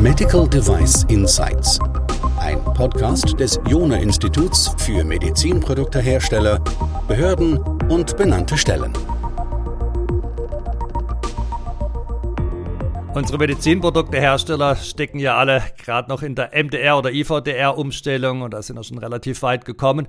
Medical Device Insights. Ein Podcast des Jona Instituts für Medizinproduktehersteller, Behörden und benannte Stellen. Unsere Medizinproduktehersteller stecken ja alle gerade noch in der MDR- oder IVDR-Umstellung und da sind wir schon relativ weit gekommen.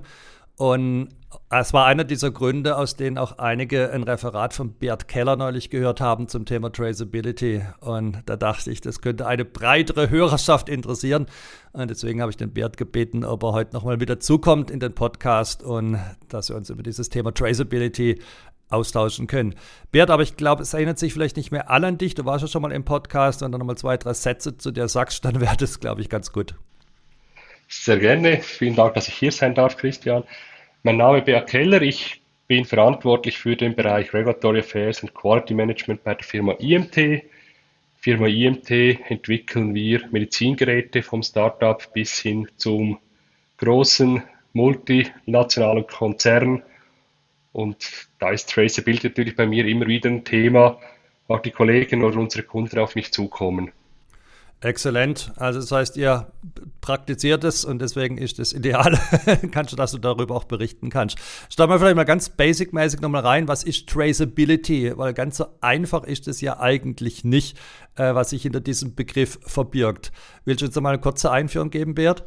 Und es war einer dieser Gründe, aus denen auch einige ein Referat von Bert Keller neulich gehört haben zum Thema Traceability. Und da dachte ich, das könnte eine breitere Hörerschaft interessieren. Und deswegen habe ich den Bert gebeten, ob er heute nochmal wieder zukommt in den Podcast und dass wir uns über dieses Thema Traceability austauschen können. Bert, aber ich glaube, es erinnert sich vielleicht nicht mehr alle an dich. Du warst ja schon mal im Podcast und dann nochmal zwei, drei Sätze zu dir sagst, dann wäre das, glaube ich, ganz gut. Sehr gerne. Vielen Dank, dass ich hier sein darf, Christian. Mein Name ist Beat Keller. Ich bin verantwortlich für den Bereich Regulatory Affairs und Quality Management bei der Firma IMT. Firma IMT entwickeln wir Medizingeräte vom Startup bis hin zum großen multinationalen Konzern. Und da ist Traceability natürlich bei mir immer wieder ein Thema, auch die Kollegen oder unsere Kunden auf mich zukommen. Exzellent. Also das heißt, ihr praktiziert es und deswegen ist es ideal, kannst du, dass du darüber auch berichten kannst. Stell mal vielleicht mal ganz basic-mäßig nochmal rein, was ist Traceability? Weil ganz so einfach ist es ja eigentlich nicht, äh, was sich hinter diesem Begriff verbirgt. Willst du uns mal eine kurze Einführung geben, Bert?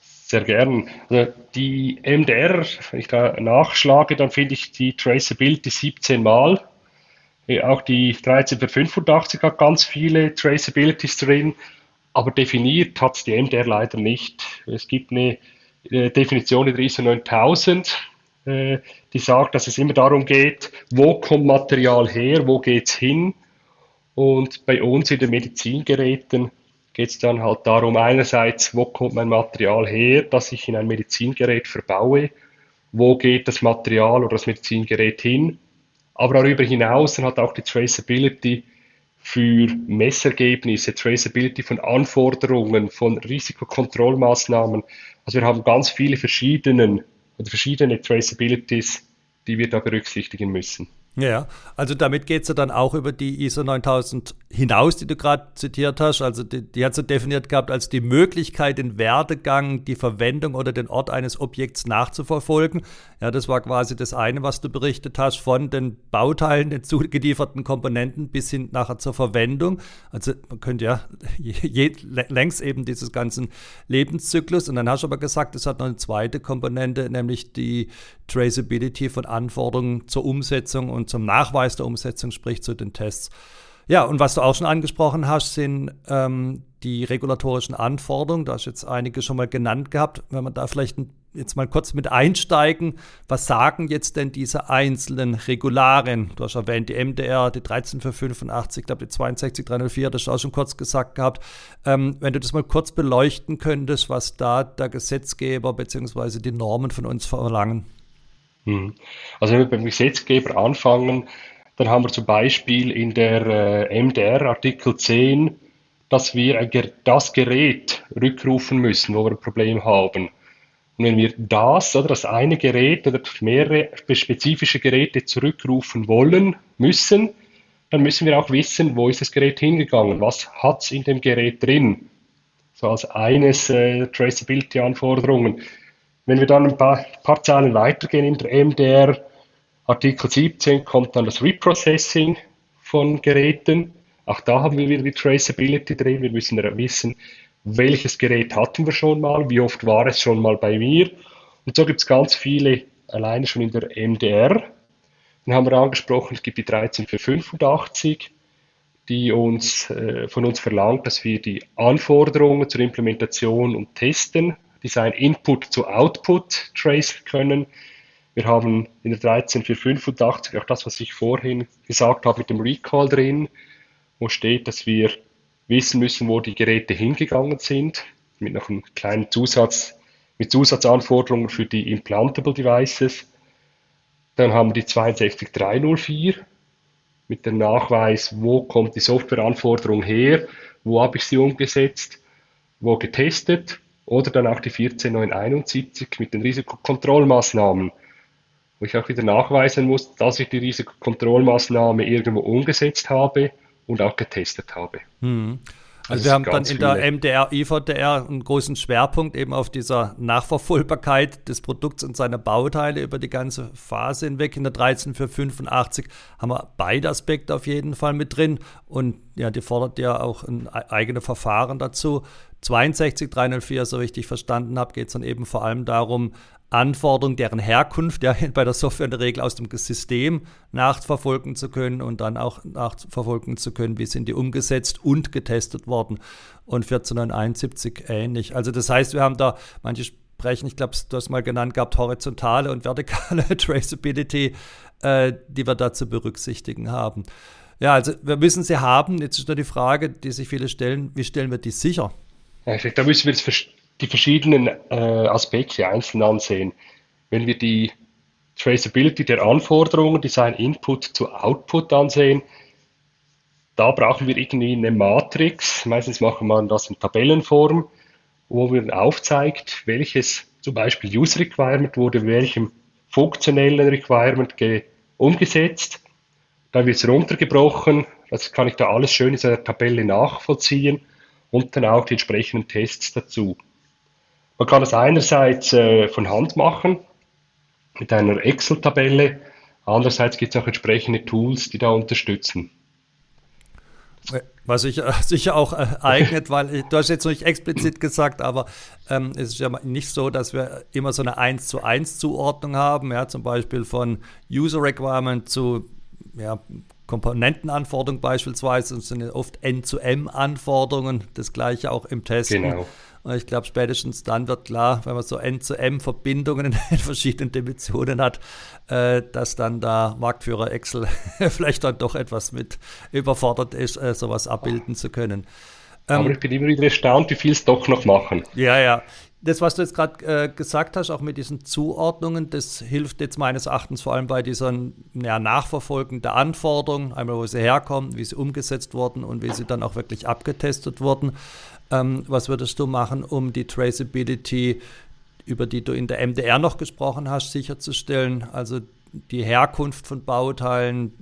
Sehr gern. Also die MDR, wenn ich da nachschlage, dann finde ich die Traceability 17 Mal auch die 13485 hat ganz viele Traceabilities drin, aber definiert hat es die MDR leider nicht. Es gibt eine Definition in der ISO 9000, äh, die sagt, dass es immer darum geht, wo kommt Material her, wo geht es hin. Und bei uns in den Medizingeräten geht es dann halt darum, einerseits, wo kommt mein Material her, das ich in ein Medizingerät verbaue, wo geht das Material oder das Medizingerät hin aber darüber hinaus dann hat auch die Traceability für Messergebnisse, Traceability von Anforderungen, von Risikokontrollmaßnahmen. Also wir haben ganz viele verschiedene, verschiedene Traceabilities, die wir da berücksichtigen müssen. Ja, also damit geht es ja dann auch über die ISO 9000 hinaus, die du gerade zitiert hast. Also die, die hat so definiert gehabt als die Möglichkeit, den Werdegang, die Verwendung oder den Ort eines Objekts nachzuverfolgen. Ja, das war quasi das eine, was du berichtet hast, von den Bauteilen, den zugelieferten Komponenten bis hin nachher zur Verwendung. Also man könnte ja je, längs eben dieses ganzen Lebenszyklus. Und dann hast du aber gesagt, es hat noch eine zweite Komponente, nämlich die Traceability von Anforderungen zur Umsetzung und zum Nachweis der Umsetzung, sprich zu den Tests. Ja, und was du auch schon angesprochen hast, sind ähm, die regulatorischen Anforderungen. Da hast du jetzt einige schon mal genannt gehabt. Wenn man da vielleicht jetzt mal kurz mit einsteigen, was sagen jetzt denn diese einzelnen Regularien? Du hast erwähnt, die MDR, die 13485, ich glaube die 62304, das hast du auch schon kurz gesagt gehabt. Ähm, wenn du das mal kurz beleuchten könntest, was da der Gesetzgeber bzw. die Normen von uns verlangen. Mhm. Also wenn wir beim Gesetzgeber anfangen, dann haben wir zum Beispiel in der äh, MDR Artikel 10, dass wir das Gerät rückrufen müssen, wo wir ein Problem haben. Und wenn wir das oder das eine Gerät oder mehrere spezifische Geräte zurückrufen wollen, müssen, dann müssen wir auch wissen, wo ist das Gerät hingegangen, was hat es in dem Gerät drin. So als eines äh, Traceability-Anforderungen. Wenn wir dann ein paar, paar Zahlen weitergehen in der MDR, Artikel 17 kommt dann das Reprocessing von Geräten. Auch da haben wir wieder die Traceability drin. Wir müssen wissen, welches Gerät hatten wir schon mal, wie oft war es schon mal bei mir. Und so gibt es ganz viele, alleine schon in der MDR. Dann haben wir angesprochen, es gibt die 13485, die uns, äh, von uns verlangt, dass wir die Anforderungen zur Implementation und Testen Design Input zu Output trace können. Wir haben in der 13485 auch das, was ich vorhin gesagt habe mit dem Recall drin, wo steht, dass wir wissen müssen, wo die Geräte hingegangen sind, mit noch einem kleinen Zusatz, mit Zusatzanforderungen für die Implantable Devices. Dann haben wir die 62304 mit dem Nachweis, wo kommt die Softwareanforderung her, wo habe ich sie umgesetzt, wo getestet oder dann auch die 14971 mit den Risikokontrollmaßnahmen. Wo ich auch wieder nachweisen muss, dass ich die Risikokontrollmaßnahme irgendwo umgesetzt habe und auch getestet habe. Hm. Also, wir haben dann in der MDR, IVDR einen großen Schwerpunkt eben auf dieser Nachverfolgbarkeit des Produkts und seiner Bauteile über die ganze Phase hinweg. In der 13485 haben wir beide Aspekte auf jeden Fall mit drin und ja, die fordert ja auch ein e-, eigene Verfahren dazu. 62304, so wie ich dich verstanden habe, geht es dann eben vor allem darum, Anforderungen, deren Herkunft ja bei der Software in der Regel aus dem System nachverfolgen zu können und dann auch nachverfolgen zu können, wie sind die umgesetzt und getestet worden. Und 14971 ähnlich. Also das heißt, wir haben da, manche sprechen, ich glaube, du hast mal genannt gehabt, horizontale und vertikale Traceability, äh, die wir da zu berücksichtigen haben. Ja, also wir müssen sie haben. Jetzt ist nur die Frage, die sich viele stellen, wie stellen wir die sicher? Ja, da müssen wir die verschiedenen äh, Aspekte einzeln ansehen. Wenn wir die Traceability der Anforderungen, Design Input zu Output ansehen, da brauchen wir irgendwie eine Matrix. Meistens macht man das in Tabellenform, wo man aufzeigt, welches zum Beispiel User Requirement wurde welchem funktionellen Requirement umgesetzt. Dann wird es runtergebrochen. Das kann ich da alles schön in der Tabelle nachvollziehen und dann auch die entsprechenden Tests dazu. Man kann es einerseits äh, von Hand machen mit einer Excel-Tabelle, andererseits gibt es auch entsprechende Tools, die da unterstützen. Was sich äh, sicher auch äh, eignet, weil ich, du hast jetzt nicht explizit gesagt, aber ähm, es ist ja nicht so, dass wir immer so eine 1 zu 1 Zuordnung haben, ja, zum Beispiel von User Requirement zu ja, Komponentenanforderungen beispielsweise, das sind oft N-zu-M-Anforderungen, das gleiche auch im Testen. Genau. Und ich glaube, spätestens dann wird klar, wenn man so N-zu-M-Verbindungen in verschiedenen Dimensionen hat, äh, dass dann da Marktführer Excel vielleicht dann doch etwas mit überfordert ist, äh, sowas abbilden zu können. Ähm, Aber ich bin immer wieder erstaunt, wie viel es doch noch machen. Ja, ja. Das, was du jetzt gerade äh, gesagt hast, auch mit diesen Zuordnungen, das hilft jetzt meines Erachtens vor allem bei dieser ja, Nachverfolgen der Anforderungen, einmal wo sie herkommen, wie sie umgesetzt wurden und wie sie dann auch wirklich abgetestet wurden. Ähm, was würdest du machen, um die Traceability, über die du in der MDR noch gesprochen hast, sicherzustellen? Also die Herkunft von Bauteilen,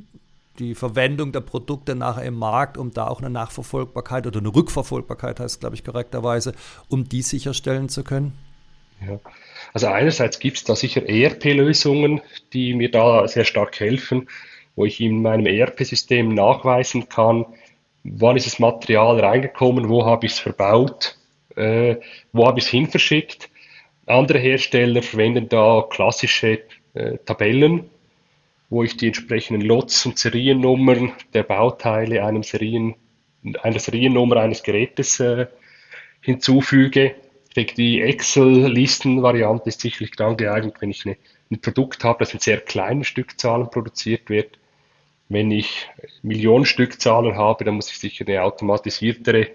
die Verwendung der Produkte nachher im Markt, um da auch eine Nachverfolgbarkeit oder eine Rückverfolgbarkeit heißt, glaube ich, korrekterweise, um die sicherstellen zu können? Ja. Also einerseits gibt es da sicher ERP-Lösungen, die mir da sehr stark helfen, wo ich in meinem ERP-System nachweisen kann, wann ist das Material reingekommen, wo habe ich es verbaut, äh, wo habe ich es hinverschickt. Andere Hersteller verwenden da klassische äh, Tabellen, wo ich die entsprechenden Lots und Seriennummern der Bauteile einem Serien, einer Seriennummer eines Gerätes äh, hinzufüge. Die Excel-Listen-Variante ist sicherlich dann geeignet, wenn ich eine, ein Produkt habe, das in sehr kleinen Stückzahlen produziert wird wenn ich Millionen Stückzahlen habe, dann muss ich sicher eine automatisiertere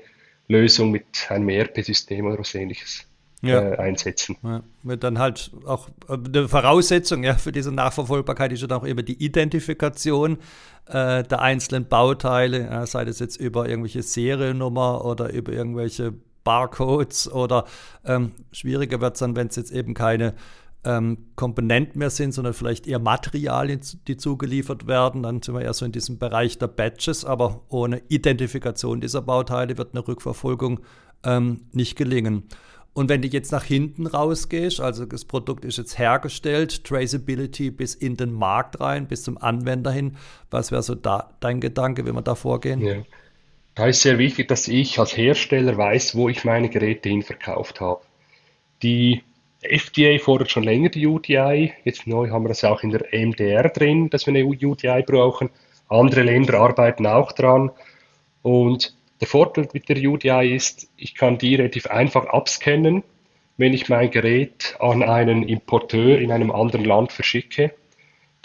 Lösung mit einem ERP-System oder was ähnliches ja. äh, einsetzen. Ja, dann halt auch äh, eine Voraussetzung ja, für diese Nachverfolgbarkeit ist dann auch immer die Identifikation äh, der einzelnen Bauteile, ja, sei das jetzt über irgendwelche Seriennummer oder über irgendwelche Barcodes oder ähm, schwieriger wird es dann, wenn es jetzt eben keine ähm, Komponenten mehr sind, sondern vielleicht eher Materialien, die zugeliefert werden. Dann sind wir eher so in diesem Bereich der Batches, aber ohne Identifikation dieser Bauteile wird eine Rückverfolgung ähm, nicht gelingen. Und wenn du jetzt nach hinten rausgehst, also das Produkt ist jetzt hergestellt, Traceability bis in den Markt rein, bis zum Anwender hin, was wäre so da dein Gedanke, wie wir da vorgehen? Ja. Da ist sehr wichtig, dass ich als Hersteller weiß, wo ich meine Geräte hin verkauft habe. Die FDA fordert schon länger die UDI. Jetzt neu haben wir das auch in der MDR drin, dass wir eine UDI brauchen. Andere Länder arbeiten auch dran. Und der Vorteil mit der UDI ist, ich kann die relativ einfach abscannen, wenn ich mein Gerät an einen Importeur in einem anderen Land verschicke.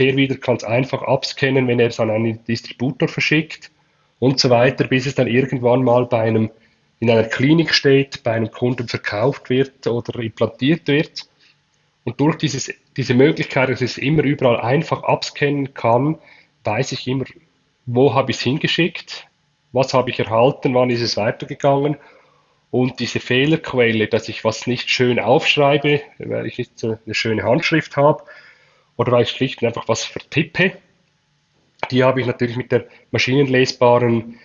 Der wieder kann es einfach abscannen, wenn er es an einen Distributor verschickt und so weiter, bis es dann irgendwann mal bei einem in einer Klinik steht, bei einem Kunden verkauft wird oder implantiert wird. Und durch dieses, diese Möglichkeit, dass ich es immer überall einfach abscannen kann, weiß ich immer, wo habe ich es hingeschickt, was habe ich erhalten, wann ist es weitergegangen. Und diese Fehlerquelle, dass ich was nicht schön aufschreibe, weil ich nicht so eine schöne Handschrift habe, oder weil ich schlicht und einfach was vertippe. Die habe ich natürlich mit der maschinenlesbaren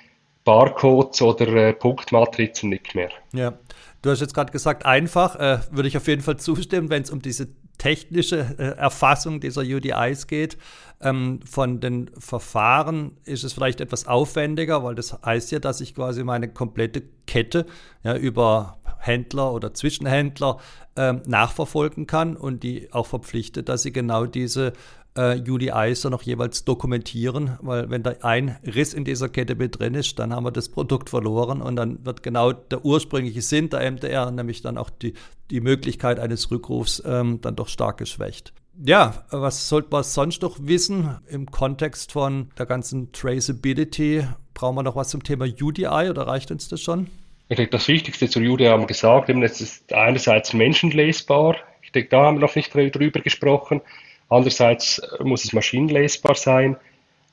Barcodes oder äh, Punktmatrizen nicht mehr. Ja, du hast jetzt gerade gesagt, einfach, äh, würde ich auf jeden Fall zustimmen, wenn es um diese technische äh, Erfassung dieser UDIs geht. Ähm, von den Verfahren ist es vielleicht etwas aufwendiger, weil das heißt ja, dass ich quasi meine komplette Kette ja, über Händler oder Zwischenhändler ähm, nachverfolgen kann und die auch verpflichtet, dass sie genau diese äh, UDIs dann noch jeweils dokumentieren, weil wenn da ein Riss in dieser Kette mit drin ist, dann haben wir das Produkt verloren und dann wird genau der ursprüngliche Sinn der MDR, nämlich dann auch die, die Möglichkeit eines Rückrufs, ähm, dann doch stark geschwächt. Ja, was sollte man sonst noch wissen im Kontext von der ganzen Traceability? Brauchen wir noch was zum Thema UDI oder reicht uns das schon? Ich denke, das Wichtigste zur UDI haben wir gesagt, es ist einerseits menschenlesbar. Ich denke, da haben wir noch nicht drüber gesprochen. Andererseits muss es maschinenlesbar sein.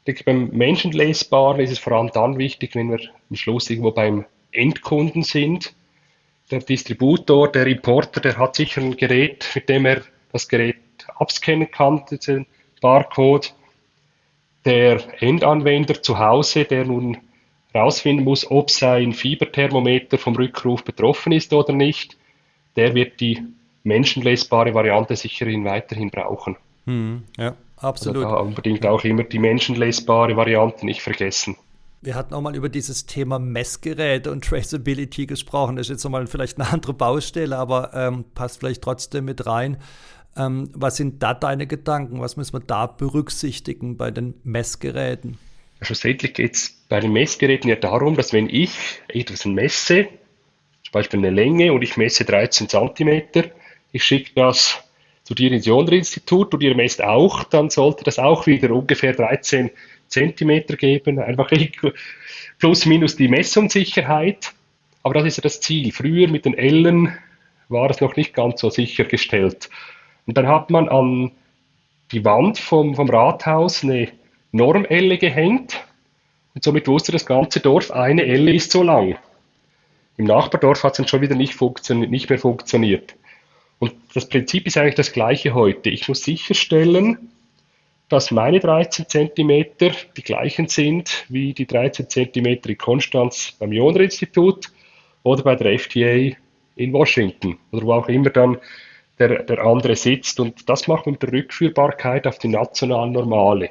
Denke, beim Menschenlesbaren ist es vor allem dann wichtig, wenn wir am Schluss irgendwo beim Endkunden sind. Der Distributor, der Importer, der hat sicher ein Gerät, mit dem er das Gerät abscannen kann, diesen Barcode. Der Endanwender zu Hause, der nun herausfinden muss, ob sein Fieberthermometer vom Rückruf betroffen ist oder nicht, der wird die menschenlesbare Variante sicherhin weiterhin brauchen. Hm, ja, absolut. Also da unbedingt auch immer die menschenlesbare Variante nicht vergessen. Wir hatten auch mal über dieses Thema Messgeräte und Traceability gesprochen. Das ist jetzt nochmal vielleicht eine andere Baustelle, aber ähm, passt vielleicht trotzdem mit rein. Ähm, was sind da deine Gedanken? Was müssen wir da berücksichtigen bei den Messgeräten? Schlussendlich geht es bei den Messgeräten ja darum, dass wenn ich etwas messe, zum Beispiel eine Länge und ich messe 13 cm, ich schicke das zu dir ins Jonderinstitut und ihr messt auch, dann sollte das auch wieder ungefähr 13 Zentimeter geben, einfach plus minus die Messungssicherheit. Aber das ist ja das Ziel. Früher mit den Ellen war es noch nicht ganz so sichergestellt. Und dann hat man an die Wand vom, vom Rathaus eine Normelle gehängt und somit wusste das ganze Dorf, eine Elle ist so lang. Im Nachbardorf hat es dann schon wieder nicht, nicht mehr funktioniert. Und das Prinzip ist eigentlich das gleiche heute. Ich muss sicherstellen, dass meine 13 cm die gleichen sind wie die 13 cm in Konstanz beim Joner-Institut oder bei der FDA in Washington oder wo auch immer dann der, der andere sitzt. Und das macht man mit der Rückführbarkeit auf die nationalen Normale.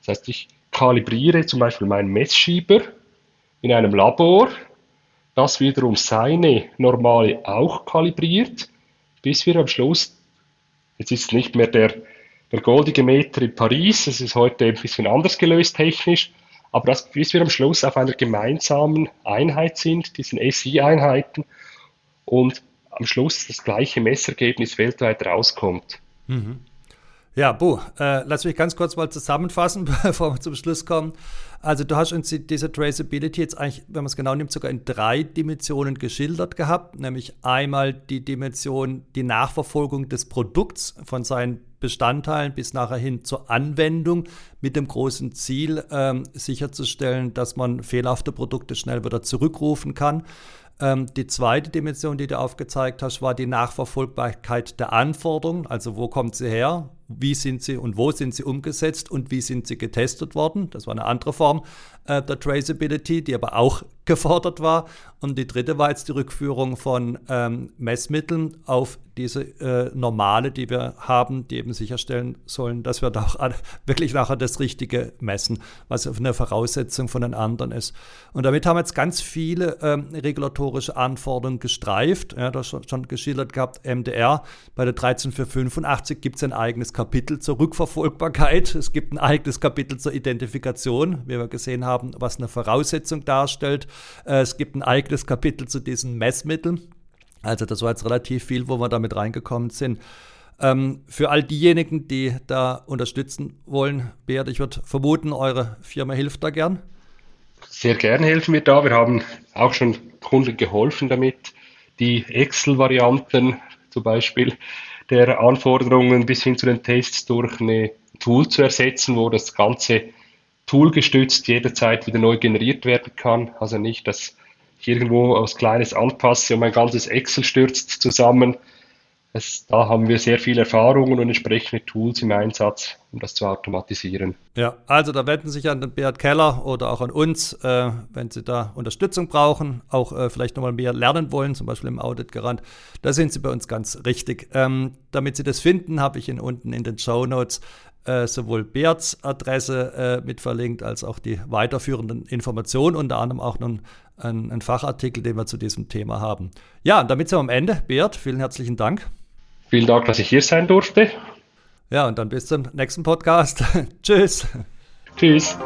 Das heißt, ich kalibriere zum Beispiel meinen Messschieber in einem Labor, das wiederum seine Normale auch kalibriert bis wir am Schluss, jetzt ist es nicht mehr der, der goldige Meter in Paris, es ist heute ein bisschen anders gelöst technisch, aber das, bis wir am Schluss auf einer gemeinsamen Einheit sind, diesen SI-Einheiten, und am Schluss das gleiche Messergebnis weltweit rauskommt. Mhm. Ja, Bo, äh, lass mich ganz kurz mal zusammenfassen, bevor wir zum Schluss kommen. Also du hast uns diese Traceability jetzt eigentlich, wenn man es genau nimmt, sogar in drei Dimensionen geschildert gehabt, nämlich einmal die Dimension, die Nachverfolgung des Produkts von seinen Bestandteilen bis nachher hin zur Anwendung mit dem großen Ziel, ähm, sicherzustellen, dass man fehlerhafte Produkte schnell wieder zurückrufen kann. Ähm, die zweite Dimension, die du aufgezeigt hast, war die Nachverfolgbarkeit der Anforderungen. Also wo kommt sie her? Wie sind sie und wo sind sie umgesetzt und wie sind sie getestet worden? Das war eine andere Form äh, der Traceability, die aber auch gefordert war. Und die dritte war jetzt die Rückführung von ähm, Messmitteln auf diese äh, normale, die wir haben, die eben sicherstellen sollen, dass wir da auch wirklich nachher das Richtige messen, was eine Voraussetzung von den anderen ist. Und damit haben wir jetzt ganz viele ähm, regulatorische Anforderungen gestreift. Ja, du hast schon, schon geschildert gehabt, MDR. Bei der 13485 gibt es ein eigenes Kapitel zur Rückverfolgbarkeit. Es gibt ein eigenes Kapitel zur Identifikation, wie wir gesehen haben, was eine Voraussetzung darstellt. Äh, es gibt ein eigenes Kapitel zu diesen Messmitteln. Also das war jetzt relativ viel, wo wir damit reingekommen sind. Ähm, für all diejenigen, die da unterstützen wollen, Beat, ich würde vermuten, eure Firma hilft da gern. Sehr gern helfen wir da. Wir haben auch schon Kunden geholfen damit, die Excel-Varianten zum Beispiel der Anforderungen bis hin zu den Tests durch ein Tool zu ersetzen, wo das Ganze toolgestützt jederzeit wieder neu generiert werden kann. Also nicht, dass ich irgendwo was Kleines anpasse und mein ganzes Excel stürzt zusammen. Es, da haben wir sehr viele Erfahrungen und entsprechende Tools im Einsatz, um das zu automatisieren. Ja, also da wenden Sie sich an den Beat Keller oder auch an uns, äh, wenn Sie da Unterstützung brauchen, auch äh, vielleicht nochmal mehr lernen wollen, zum Beispiel im Audit-Garant. Da sind Sie bei uns ganz richtig. Ähm, damit Sie das finden, habe ich Ihnen unten in den Show Notes äh, sowohl Beats Adresse äh, mit verlinkt, als auch die weiterführenden Informationen, unter anderem auch nun ein, ein Fachartikel, den wir zu diesem Thema haben. Ja, damit sind wir am Ende. Beat, vielen herzlichen Dank. Vielen Dank, dass ich hier sein durfte. Ja, und dann bis zum nächsten Podcast. Tschüss. Tschüss.